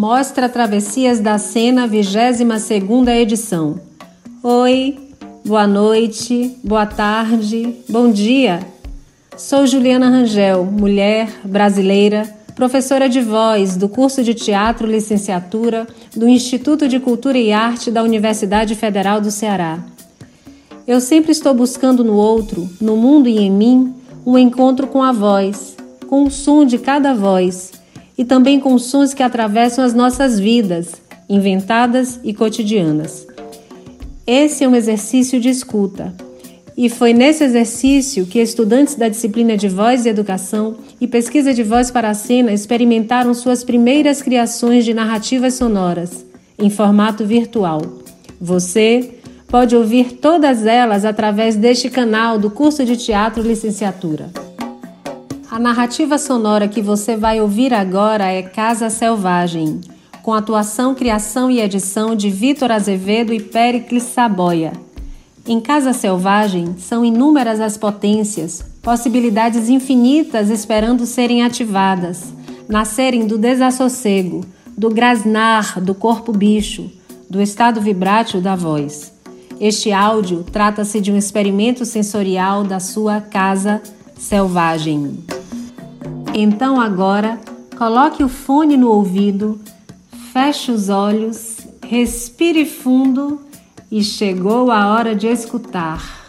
Mostra Travessias da Sena, 22 edição. Oi, boa noite, boa tarde, bom dia. Sou Juliana Rangel, mulher brasileira, professora de voz do curso de Teatro Licenciatura do Instituto de Cultura e Arte da Universidade Federal do Ceará. Eu sempre estou buscando no outro, no mundo e em mim, um encontro com a voz, com o som de cada voz e também com sons que atravessam as nossas vidas, inventadas e cotidianas. Esse é um exercício de escuta e foi nesse exercício que estudantes da disciplina de voz e educação e pesquisa de voz para a cena experimentaram suas primeiras criações de narrativas sonoras, em formato virtual. Você pode ouvir todas elas através deste canal do curso de teatro licenciatura. A narrativa sonora que você vai ouvir agora é Casa Selvagem, com atuação, criação e edição de Vitor Azevedo e Pericles Saboia em Casa Selvagem, são inúmeras as potências, possibilidades infinitas esperando serem ativadas, nascerem do desassossego, do grasnar do corpo bicho, do estado vibrátil da voz. Este áudio trata-se de um experimento sensorial da sua casa selvagem. Então agora, coloque o fone no ouvido, feche os olhos, respire fundo e chegou a hora de escutar.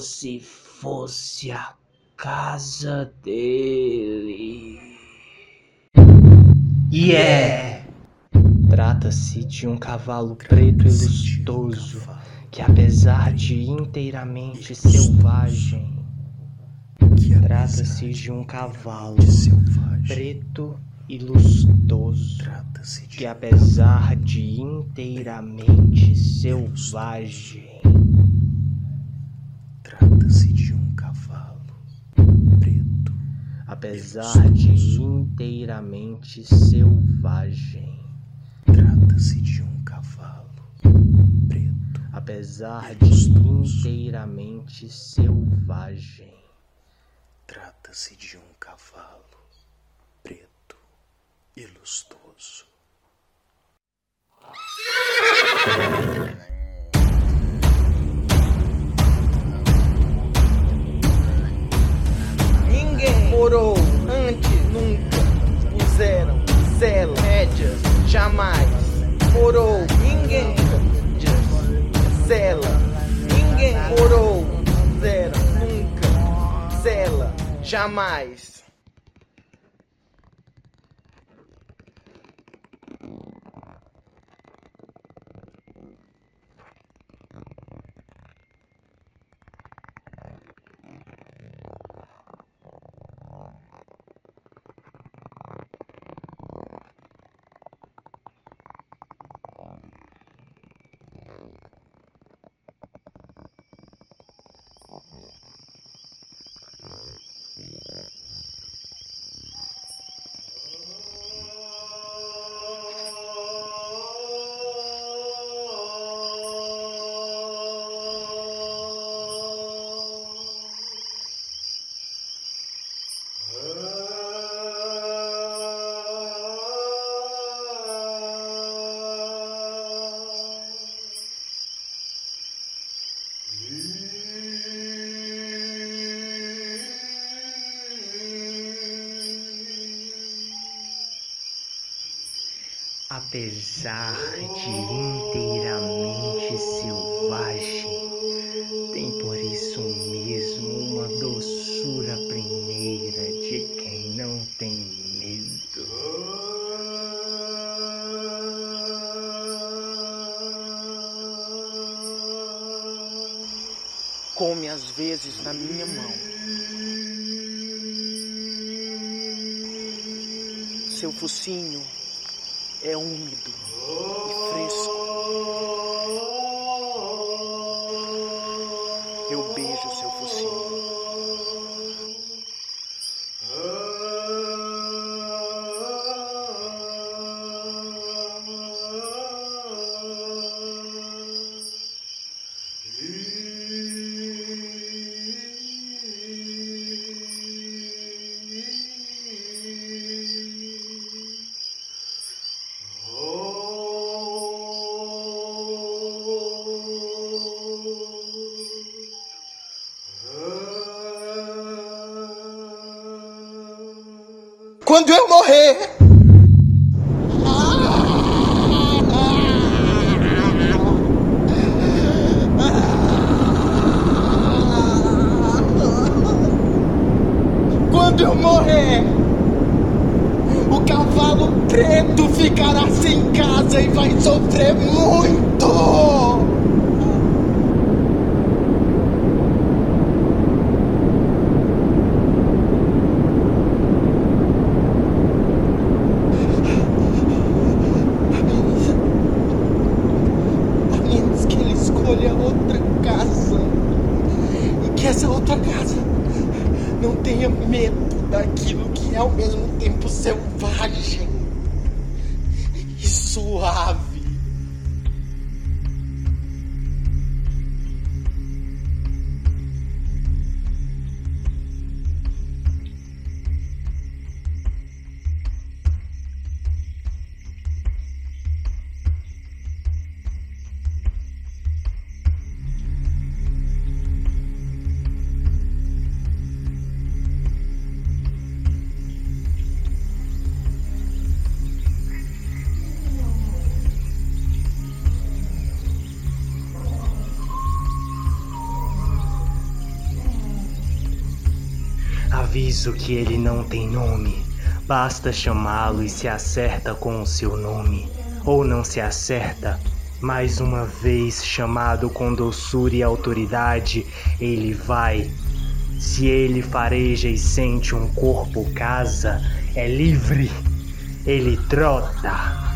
Se fosse a casa dele. E é. Trata-se de um cavalo preto e lustoso que, apesar de inteiramente selvagem, Trata-se de um cavalo preto e lustoso que, apesar de inteiramente selvagem, Trata-se de um cavalo preto, apesar de inteiramente selvagem, trata-se de um cavalo preto, apesar de inteiramente selvagem, trata-se de um cavalo preto e lustoso. Ninguém morou antes, nunca. Puseram cela, rédeas, jamais. Morou, ninguém. Cela, ninguém morou. Zero, nunca. Cela, jamais. Apesar de inteiramente selvagem, tem por isso mesmo uma doçura primeira de quem não tem medo. Come às vezes na minha mão. Seu focinho é úmido e fresco. Quando eu morrer, quando eu morrer, o cavalo preto ficará sem casa e vai sofrer muito. A menos que ele escolha outra casa. E que essa outra casa não tenha medo daquilo que é ao mesmo tempo selvagem e suave. Aviso que ele não tem nome. Basta chamá-lo e se acerta com o seu nome. Ou não se acerta. Mais uma vez chamado com doçura e autoridade, ele vai. Se ele fareja e sente um corpo casa, é livre. Ele trota.